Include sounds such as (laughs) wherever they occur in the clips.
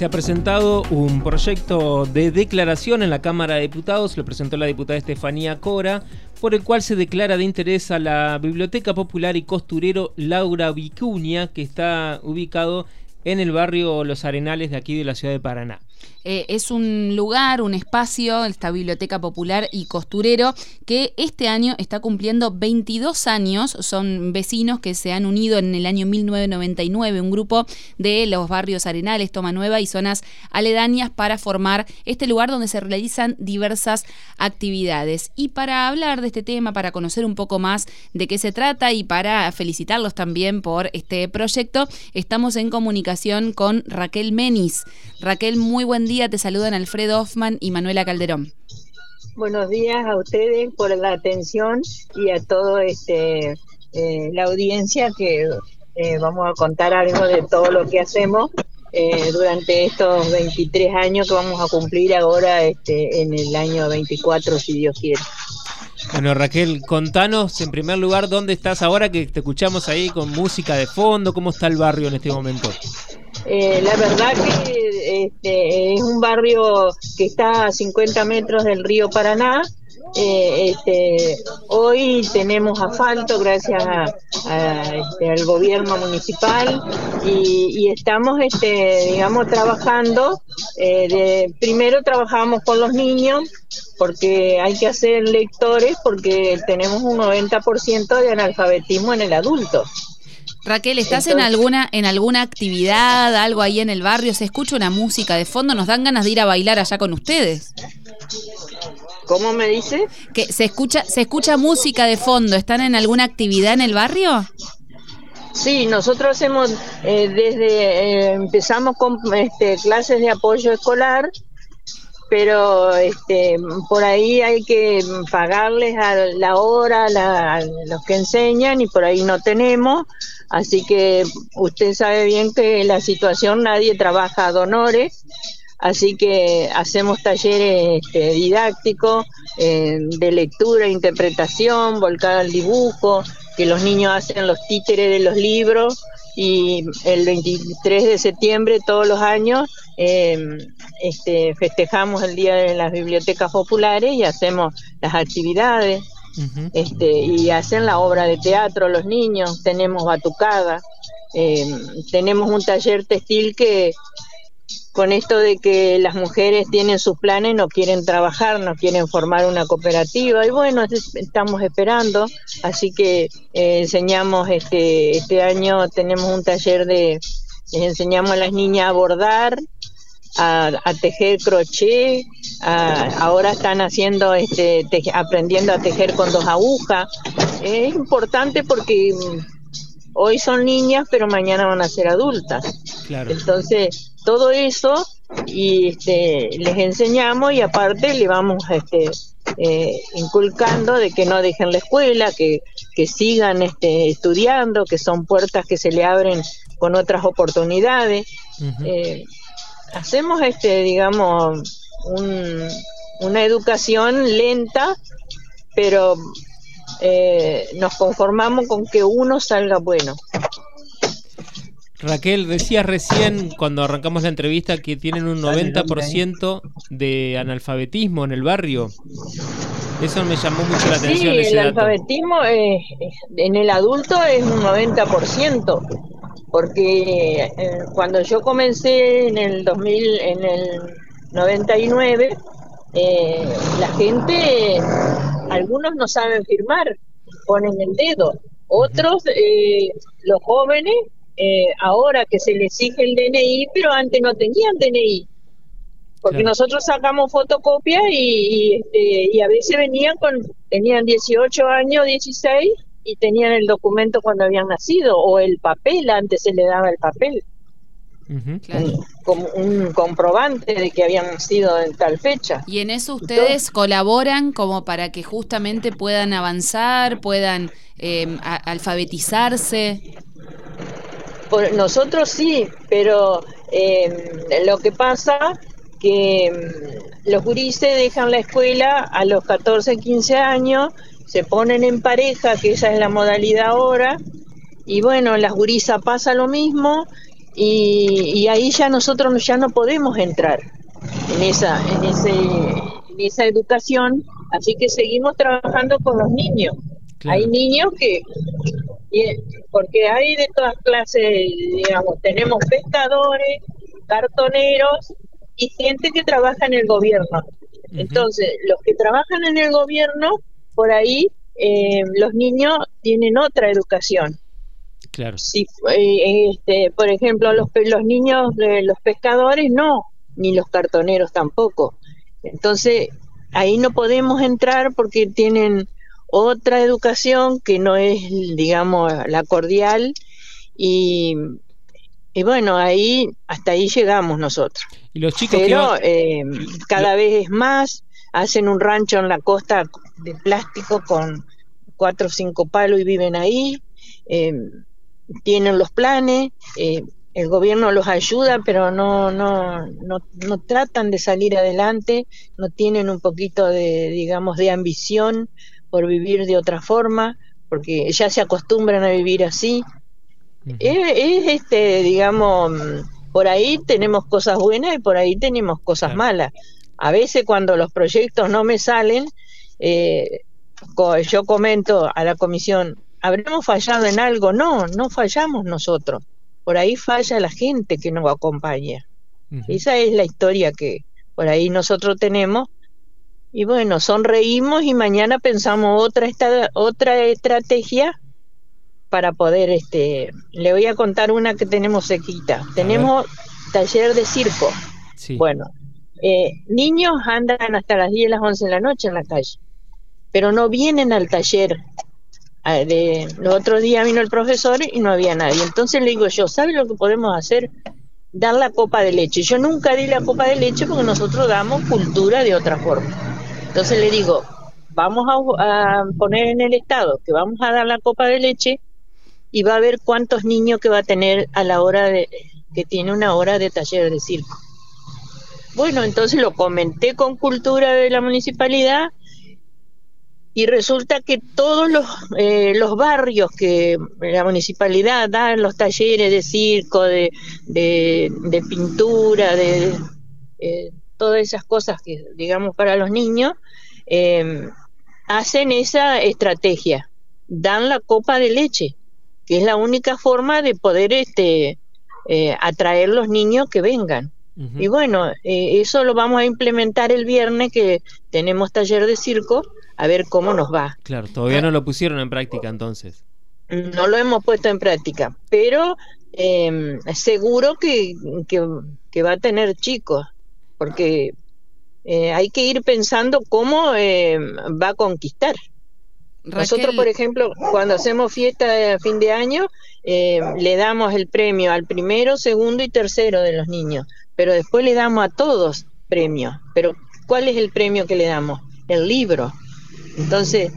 Se ha presentado un proyecto de declaración en la Cámara de Diputados, lo presentó la diputada Estefanía Cora, por el cual se declara de interés a la Biblioteca Popular y Costurero Laura Vicuña, que está ubicado en el barrio Los Arenales de aquí de la ciudad de Paraná. Eh, es un lugar, un espacio, esta Biblioteca Popular y Costurero, que este año está cumpliendo 22 años. Son vecinos que se han unido en el año 1999, un grupo de los barrios Arenales, Toma Nueva y zonas aledañas para formar este lugar donde se realizan diversas actividades. Y para hablar de este tema, para conocer un poco más de qué se trata y para felicitarlos también por este proyecto, estamos en comunicación con Raquel Menis. Raquel, muy buen día, te saludan Alfredo Hoffman y Manuela Calderón. Buenos días a ustedes por la atención y a todo este eh, la audiencia que eh, vamos a contar algo de todo lo que hacemos eh, durante estos 23 años que vamos a cumplir ahora este, en el año 24, si Dios quiere. Bueno, Raquel, contanos en primer lugar dónde estás ahora que te escuchamos ahí con música de fondo, cómo está el barrio en este momento. Eh, la verdad que este, es un barrio que está a 50 metros del río Paraná. Eh, este, hoy tenemos asfalto gracias este, al gobierno municipal y, estamos, este, digamos, trabajando. Eh, de, primero trabajamos con los niños porque hay que hacer lectores porque tenemos un 90% de analfabetismo en el adulto. Raquel, ¿estás en alguna en alguna actividad, algo ahí en el barrio? ¿Se escucha una música de fondo? ¿Nos dan ganas de ir a bailar allá con ustedes? ¿Cómo me dice? Que se escucha se escucha música de fondo. ¿Están en alguna actividad en el barrio? Sí, nosotros hacemos eh, desde eh, empezamos con este, clases de apoyo escolar pero este, por ahí hay que pagarles a la hora a los que enseñan y por ahí no tenemos, así que usted sabe bien que la situación nadie trabaja a donores, así que hacemos talleres este, didácticos de lectura, interpretación, volcada al dibujo, que los niños hacen los títeres de los libros y el 23 de septiembre todos los años eh, este, festejamos el Día de las Bibliotecas Populares y hacemos las actividades este, y hacen la obra de teatro los niños, tenemos batucada, eh, tenemos un taller textil que con esto de que las mujeres tienen sus planes, no quieren trabajar, no quieren formar una cooperativa y bueno, estamos esperando, así que eh, enseñamos este, este año, tenemos un taller de, les enseñamos a las niñas a bordar, a, tejer crochet, ahora están haciendo, este, aprendiendo a tejer con dos agujas. Es importante porque mm, hoy son niñas, pero mañana van a ser adultas. Entonces, todo eso y este, les enseñamos y aparte le vamos este, eh, inculcando de que no dejen la escuela, que, que sigan este, estudiando, que son puertas que se le abren con otras oportunidades. eh, hacemos, este, digamos, una educación lenta, pero eh, nos conformamos con que uno salga bueno. Raquel, decías recién cuando arrancamos la entrevista que tienen un 90% de analfabetismo en el barrio. Eso me llamó mucho la atención. Sí, el alfabetismo en el adulto es un 90% porque eh, cuando yo comencé en el 2000, en el 99, eh, la gente, algunos no saben firmar, ponen el dedo, otros, eh, los jóvenes, ahora que se les exige el DNI, pero antes no tenían DNI. Porque nosotros sacamos fotocopias y, y, este, y a veces venían con, tenían 18 años, 16, y tenían el documento cuando habían nacido o el papel, antes se le daba el papel. como un comprobante de que habían nacido en tal fecha. Y en eso ustedes colaboran como para que justamente puedan avanzar, puedan eh, alfabetizarse. Por, nosotros sí, pero em, lo que pasa que em, los gurises dejan la escuela a los 14, 15 años se ponen en pareja, que esa es la modalidad ahora, y bueno, las gurisas pasa lo mismo, y, ahí ya nosotros ya no podemos entrar en esa, en ese, en esa educación, así que seguimos trabajando con los niños. Hay niños que, porque hay de todas clases, digamos, tenemos pescadores, cartoneros y gente que trabaja en el gobierno. Entonces, los que trabajan en el gobierno, por ahí, eh, los niños tienen otra educación. Claro. Si, eh, este, por ejemplo, los, los niños de los pescadores no, ni los cartoneros tampoco. Entonces, ahí no podemos entrar porque tienen otra educación que no es, digamos, la cordial y, y bueno, ahí hasta ahí llegamos nosotros. ¿Y los chicos Pero eh, cada vez es más, hacen un rancho en la costa de plástico con cuatro o cinco palos y viven ahí. Eh, tienen los planes, eh, el gobierno los ayuda, pero no, no, no, no, tratan de salir adelante, no tienen un poquito de, digamos, de ambición por vivir de otra forma, porque ya se acostumbran a vivir así. es, este, digamos, por ahí tenemos cosas buenas y por ahí tenemos cosas malas. A veces cuando los proyectos no me salen, eh, yo comento a la comisión, ¿habremos fallado en algo? No, no fallamos nosotros. Por ahí falla la gente que nos acompaña. Esa es la historia que por ahí nosotros tenemos. Y bueno, sonreímos y mañana pensamos otra, esta, otra estrategia para poder, este, le voy a contar una que tenemos sequita. tenemos taller de circo. Bueno, eh, niños andan hasta las 10, las 11 de la noche en la calle, pero no vienen al taller Ah, de, los otros días vino el profesor y no había nadie. Entonces le digo yo, ¿sabe lo que podemos hacer? Dar la copa de leche. Yo nunca di la copa de leche porque nosotros damos cultura de otra forma. Entonces le digo, vamos a, poner en el estado que vamos a dar la copa de leche y va a ver cuántos niños que va a tener a la hora de que tiene una hora de taller de circo. Bueno, entonces lo comenté con cultura de la municipalidad y resulta que todos los, eh, los barrios que la municipalidad da en los talleres de circo, de, de, pintura, de eh, todas esas cosas que digamos para los niños, eh, hacen esa estrategia, dan la copa de leche, que es la única forma de poder este, atraer los niños que vengan. Y bueno, eso lo vamos a implementar el viernes que tenemos taller de circo a ver cómo nos va. Claro, todavía no lo pusieron en práctica entonces. No lo hemos puesto en práctica, pero eh, seguro que, que, va a tener chicos, porque eh, hay que ir pensando cómo eh, va a conquistar. Nosotros, por ejemplo, cuando hacemos fiesta de fin de año, eh, le damos el premio al primero, segundo y tercero de los niños, pero después le damos a todos premios. Pero ¿cuál es el premio que le damos? El libro. Entonces,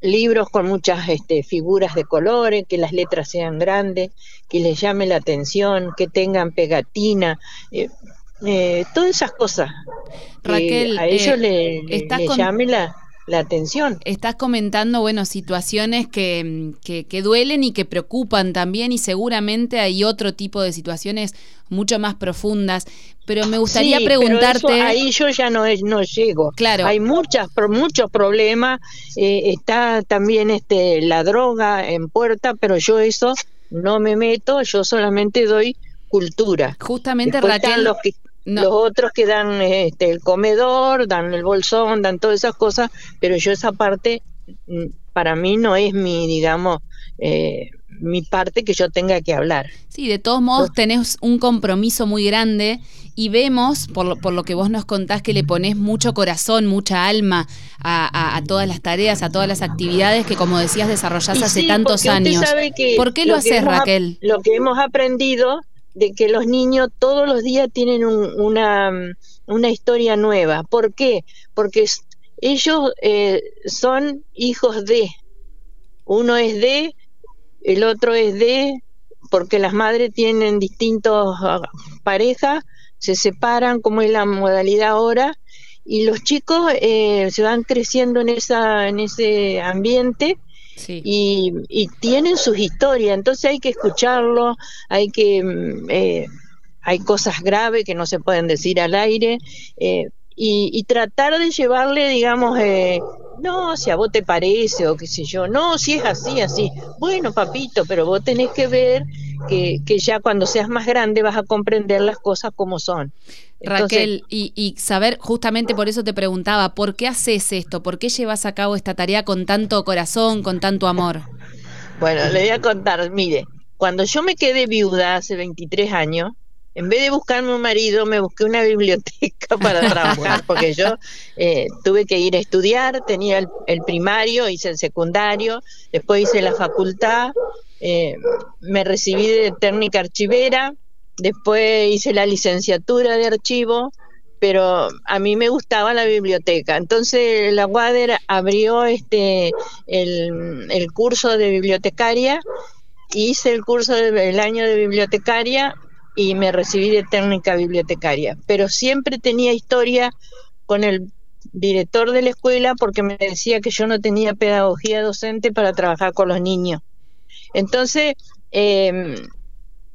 libros con muchas este, figuras de colores, que las letras sean grandes, que les llame la atención, que tengan pegatina, eh, eh, todas esas cosas. Raquel, a ellos eh, llame la, la atención. Estás comentando, bueno, situaciones que, que, duelen y que preocupan también y seguramente hay otro tipo de situaciones mucho más profundas, pero me gustaría preguntarte... ahí yo ya no, no llego. Claro. Hay muchas, muchos problemas, eh, está también este, la droga en puerta, pero yo eso no me meto, yo solamente doy cultura. Justamente Raquel... Los que, los otros que dan este, el comedor, dan el bolsón, dan todas esas cosas, pero yo esa parte mm, para mí no es mi, digamos, eh, mi parte que yo tenga que hablar. Sí, de todos modos tenés un compromiso muy grande y vemos, por lo, por lo que vos nos contás, que le ponés mucho corazón, mucha alma a, todas las tareas, a todas las actividades que, como decías, desarrollás hace tantos años. ¿Por qué lo, haces, Raquel? Lo que hemos aprendido de que los niños todos los días tienen una, una, historia nueva. ¿Por qué? Porque ellos eh, son hijos de, uno es de, el otro es de, porque las madres tienen distintos ah, parejas, se separan, como es la modalidad ahora, y los chicos eh, se van creciendo en, esa, en ese ambiente y, tienen sus historias, entonces hay que escucharlo, hay que... Mm, eh, hay cosas graves que no se pueden decir al aire, eh, y, tratar de llevarle, digamos, eh, no, si a vos te parece o qué sé yo, no, si es así, así. Bueno, papito, pero vos tenés que ver que, que ya cuando seas más grande vas a comprender las cosas como son. Raquel, y, y, saber, justamente por eso te preguntaba, ¿por qué haces esto? ¿Por qué llevas a cabo esta tarea con tanto corazón, con tanto amor? Bueno, le voy a contar, mire, cuando yo me quedé viuda hace 23 años, en vez de buscarme un marido, me busqué una (laughs) biblioteca para trabajar, porque yo eh, tuve que ir a estudiar, tenía el, primario, hice el secundario, después hice la facultad, eh, me recibí de técnica archivera, después hice la licenciatura de archivo, pero a mí me gustaba la biblioteca. Entonces la UADER abrió este el, el curso de bibliotecaria, hice el curso del año de bibliotecaria y me recibí de técnica bibliotecaria. Pero siempre tenía historia con el director de la escuela porque me decía que yo no tenía pedagogía docente para trabajar con los niños. Entonces em,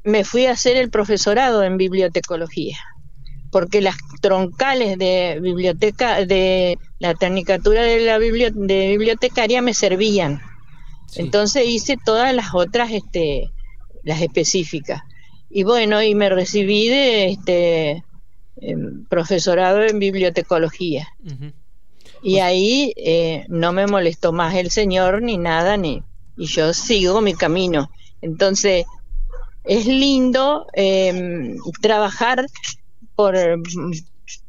me fui a hacer el profesorado en bibliotecología porque las troncales de biblioteca de la tecnicatura de la de bibliotecaria me servían. Entonces hice todas las otras este las específicas y bueno, y me recibí de este profesorado en bibliotecología. Y ahí eh, no me molestó más el señor ni nada, ni y yo sigo mi camino. Entonces, es lindo em, trabajar por,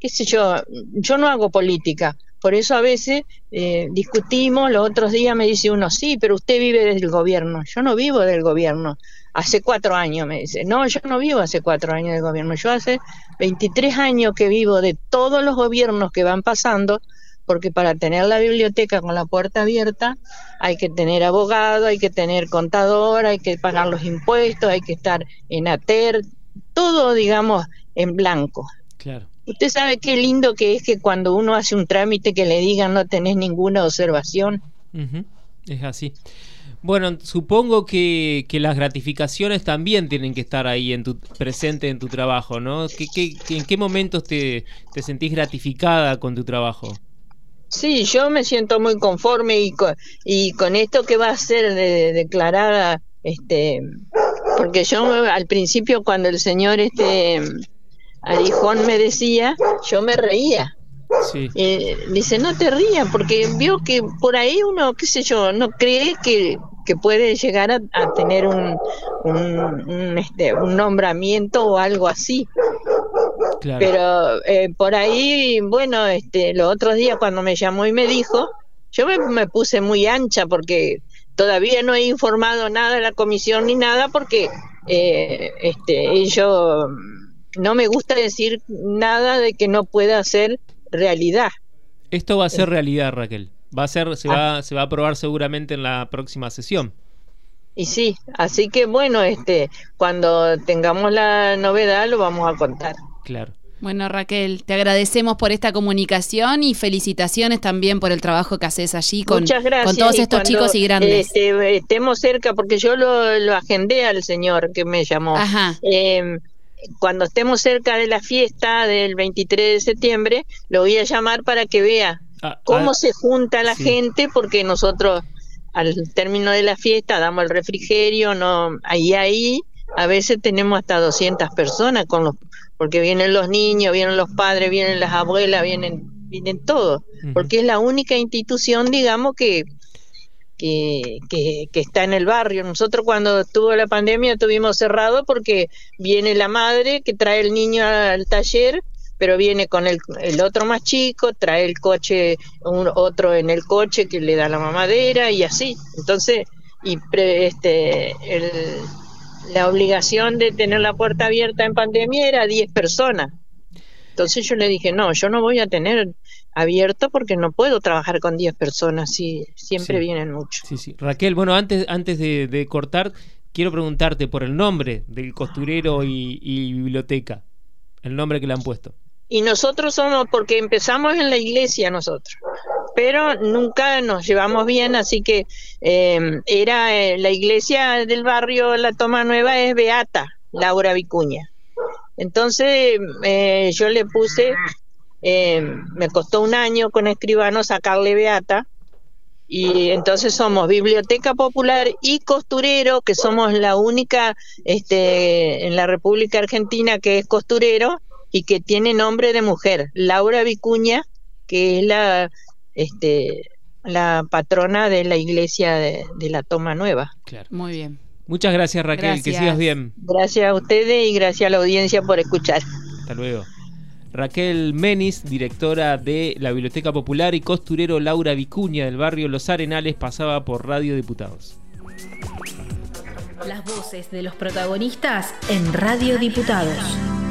qué sé yo, yo no hago política, por eso a veces eh, discutimos, los otros días me dice uno, sí, pero usted vive del gobierno, yo no vivo del gobierno, hace cuatro años, me dice. No, yo no vivo hace cuatro años de gobierno, yo hace 23 años que vivo de todos los gobiernos que van pasando, porque para tener la biblioteca con la puerta abierta hay que tener abogado, hay que tener contador, hay que pagar los impuestos, hay que estar en ATER, todo, digamos, en blanco. Claro. Usted sabe qué lindo que es que cuando uno hace un trámite que le digan no tenés ninguna observación. Es así. Bueno, supongo que, las gratificaciones también tienen que estar ahí en tu presente en tu trabajo, ¿no? ¿Qué, en qué momentos te, sentís gratificada con tu trabajo? Sí, yo me siento muy conforme y con, y con esto que va a ser declarada, este, porque yo al principio cuando el señor este Arijón me decía, yo me reía. Sí. Eh, dice, no te rías, porque vio que por ahí uno, qué sé yo, no cree que que puede llegar a, tener un, un, este, un nombramiento o algo así. Pero eh, por ahí, bueno, este, los otros días cuando me llamó y me dijo, yo me, puse muy ancha porque todavía no he informado nada de la comisión ni nada porque eh, este, ellos no me gusta decir nada de que no pueda ser realidad. Esto va a ser realidad, Raquel. Va a ser, se, va, se va a aprobar seguramente en la próxima sesión. Y sí, así que bueno, este, cuando tengamos la novedad lo vamos a contar. Claro. Bueno, Raquel, te agradecemos por esta comunicación y felicitaciones también por el trabajo que haces allí con, con todos estos chicos y grandes. Este, estemos cerca, porque yo lo, lo, agendé al señor que me llamó. Ajá. Eh, cuando estemos cerca de la fiesta del 23 de septiembre, lo voy a llamar para que vea Ah, cómo ah, se junta la gente, porque nosotros al término de la fiesta damos el refrigerio, no ahí ahí a veces tenemos hasta 200 personas con los porque vienen los niños, vienen los padres, vienen las abuelas, vienen vienen todos, porque es la única institución, digamos que que, que, que, está en el barrio. Nosotros cuando estuvo la pandemia tuvimos cerrado porque viene la madre que trae el niño al taller pero viene con el, el otro más chico, trae el coche, un, otro en el coche que le da la mamadera y así. Entonces, y este, el, la obligación de tener la puerta abierta en pandemia era 10 personas. Entonces yo le dije, no, yo no voy a tener abierto porque no puedo trabajar con 10 personas, si siempre vienen muchos. Sí, sí. Raquel, bueno, antes, antes de, cortar, quiero preguntarte por el nombre del costurero y biblioteca, el nombre que le han puesto. Y nosotros somos, porque empezamos en la iglesia nosotros. pero nunca nos llevamos bien, así que eh, era eh, la iglesia del barrio La Toma Nueva es Beata, Laura Vicuña. Entonces eh, yo le puse, me costó un año con escribano sacarle Beata, y entonces somos Biblioteca Popular y Costurero, que somos la única este, en la República Argentina que es costurero y que tiene nombre de mujer, Laura Vicuña, que es la, este, la patrona de la iglesia de, la Toma Nueva. Claro. Muy bien. Muchas gracias Raquel, que sigas bien. Gracias a ustedes y gracias a la audiencia por escuchar. Hasta luego. Raquel Menis, directora de la Biblioteca Popular, y costurero Laura Vicuña del barrio Los Arenales, pasaba por Radio Diputados. Las voces de los protagonistas en Radio Diputados.